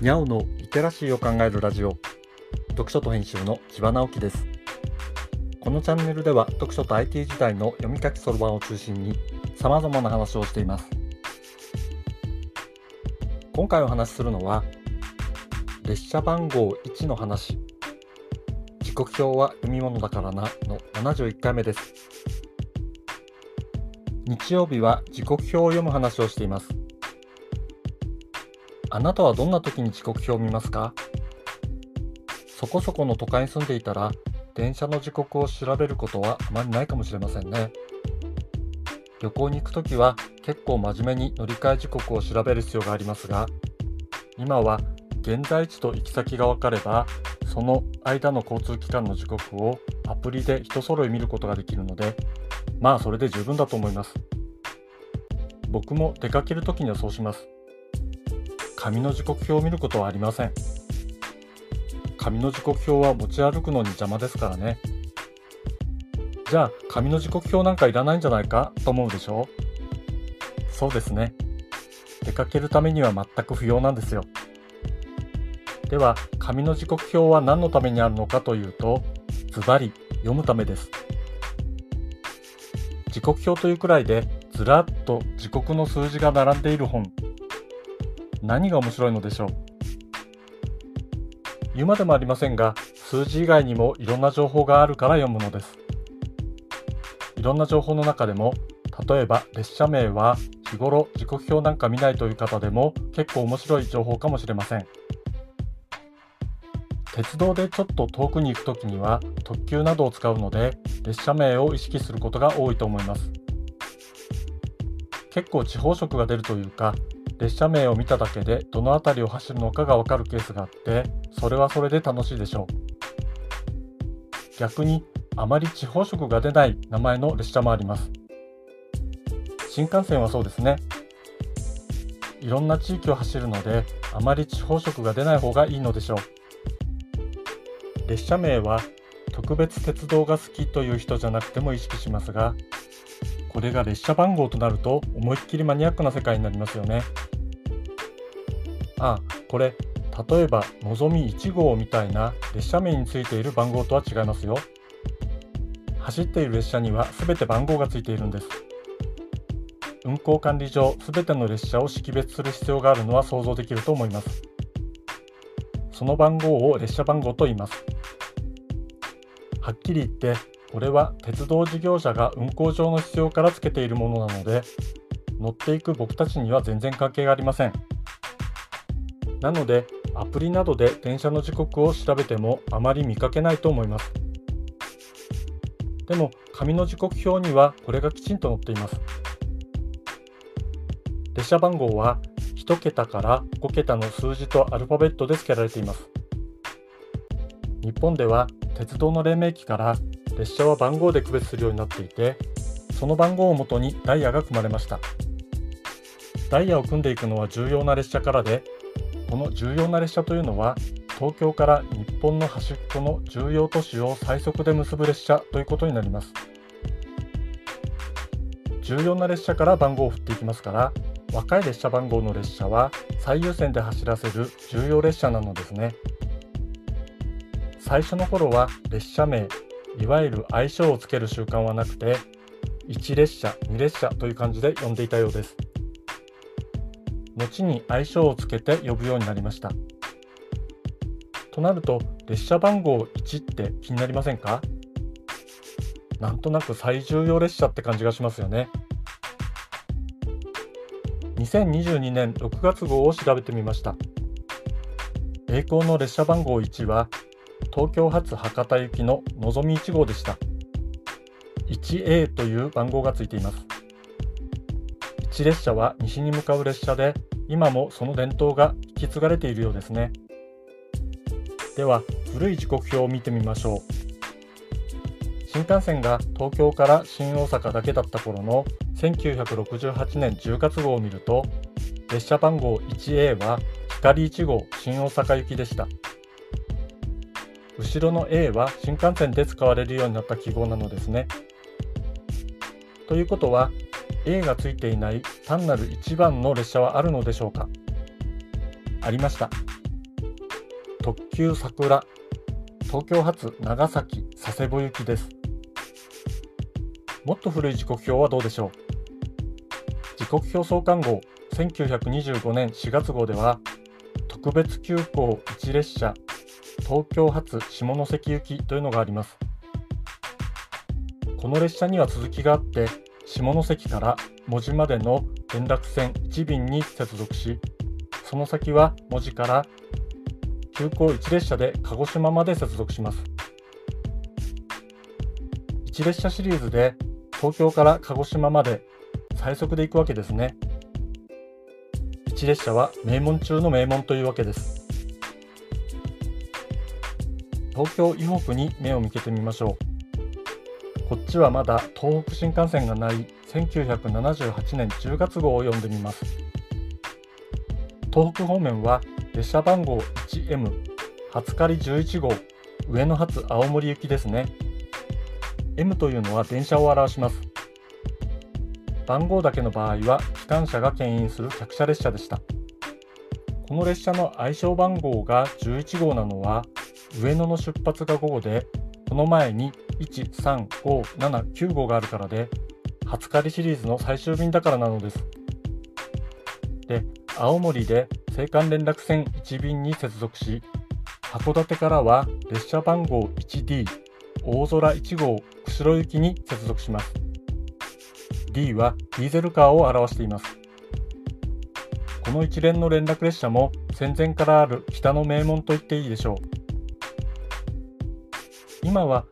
にゃおのリテラシーを考えるラジオ。読書と編集の千葉直樹です。このチャンネルでは読書と IT 時代の読み書きそろばんを中心に様々な話をしています。今回お話しするのは列車番号1の話。時刻表は読み物だからなの71回目です。日曜日は時刻表を読む話をしています。あなたはどんな時に時刻表を見ますか？そこそこの都会に住んでいたら電車の時刻を調べることはあまりないかもしれませんね。旅行に行くときは結構真面目に乗り換え時刻を調べる必要がありますが今は現在地と行き先が分かればその間の交通機関の時刻をアプリで一揃い見ることができるのでまあそれで十分だと思います。僕も出かけるときにはそうします。紙の時刻表を見ることはありません。紙の時刻表は持ち歩くのに邪魔ですからね。じゃあ紙の時刻表なんかいらないんじゃないかと思うでしょう？そうですね。出かけるためには全く不要なんですよ。では紙の時刻表は何のためにあるのかというとズバリ読むためです。時刻表というくらいでずらっと時刻の数字が並んでいる本。何が面白いのでしょう？言うまでもありませんが数字以外にもいろんな情報があるから読むのです。いろんな情報の中でも例えば列車名は日頃時刻表なんか見ないという方でも結構面白い情報かもしれません。鉄道でちょっと遠くに行く時には特急などを使うので列車名を意識することが多いと思います。結構地方色が出るというか列車名を見ただけでどの辺りを走るのかがわかるケースがあってそれはそれで楽しいでしょう。逆にあまり地方色が出ない名前の列車もあります。新幹線はそうですね。いろんな地域を走るのであまり地方色が出ない方がいいのでしょう。列車名は特別鉄道が好きという人じゃなくても意識しますがこれが列車番号となると思いっきりマニアックな世界になりますよね。あこれ例えばのぞみ1号みたいな列車名についている番号とは違いますよ。走っている列車には全て番号がついているんです。運行管理上全ての列車を識別する必要があるのは想像できると思います。その番号を列車番号と言います。はっきり言ってこれは鉄道事業者が運行上の必要からつけているものなので乗っていく僕たちには全然関係がありません。なのでアプリなどで電車の時刻を調べてもあまり見かけないと思います。でも紙の時刻表にはこれがきちんと載っています。列車番号は1桁から5桁の数字とアルファベットで付けられています。日本では鉄道の黎明期から列車は番号で区別するようになっていてその番号をもとにダイヤが組まれました。ダイヤを組んでいくのは重要な列車からでこの重要な列車というのは東京から日本の端っこの重要都市を最速で結ぶ列車ということになります。重要な列車から番号を振っていきますから若い列車番号の列車は最優先で走らせる重要列車なのですね。最初の頃は列車名いわゆる愛称をつける習慣はなくて1列車2列車という感じで呼んでいたようです。後に愛称をつけて呼ぶようになりました。となると列車番号1って気になりませんか？なんとなく最重要列車って感じがしますよね。2022年6月号を調べてみました。栄光の列車番号1は東京発博多行きののぞみ1号でした。1A という番号がついています。1列車は西に向かう列車で今もその伝統が引き継がれているようですね。では古い時刻表を見てみましょう。新幹線が東京から新大阪だけだった頃の1968年10月号を見ると列車番号 1A は光1号新大阪行きでした。後ろの A は新幹線で使われるようになった記号なのですね。ということは A がついていない単なる1番の列車はあるのでしょうか？ありました。特急桜。東京発長崎佐世保行きです。もっと古い時刻表はどうでしょう？時刻表創刊号。1925年4月号では特別急行1列車。東京発下関行きというのがあります。この列車には続きがあって下関から門司までの連絡船1便に接続しその先は門司から急行1列車で鹿児島まで接続します。1列車シリーズで東京から鹿児島まで最速で行くわけですね。1列車は名門中の名門というわけです。東京以北に目を向けてみましょう。こっちはまだ東北新幹線がない1978年10月号を読んでみます。東北方面は列車番号 1M 初狩り11号上野発青森行きですね。M というのは電車を表します。番号だけの場合は機関車が牽引する客車列車でした。この列車の愛称番号が11号なのは上野の出発が午後でこの前に13579号があるからで初狩りシリーズの最終便だからなのです。で青森で青函連絡船1便に接続し函館からは列車番号 1D 大空1号釧路行きに接続します。D はディーゼルカーを表しています。この一連の連絡列車も戦前からある北の名門と言っていいでしょう。今は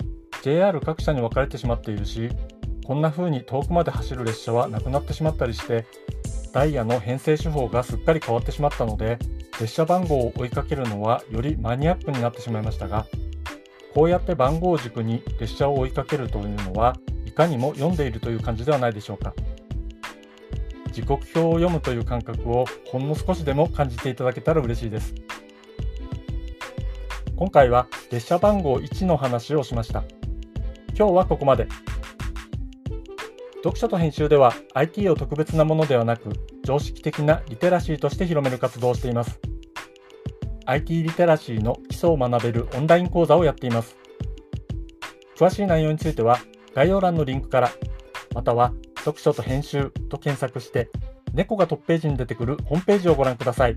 JR 各社に分かれてしまっているしこんな風に遠くまで走る列車はなくなってしまったりしてダイヤの編成手法がすっかり変わってしまったので列車番号を追いかけるのはよりマニアックになってしまいましたがこうやって番号軸に列車を追いかけるというのはいかにも読んでいるという感じではないでしょうか。時刻表を読むという感覚をほんの少しでも感じていただけたら嬉しいです。今回は列車番号1の話をしました。今日はここまで。読書と編集では IT を特別なものではなく常識的なリテラシーとして広める活動をしています。IT リテラシーの基礎を学べるオンライン講座をやっています。詳しい内容については概要欄のリンクからまたは読書と編集と検索して猫がトップページに出てくるホームページをご覧ください。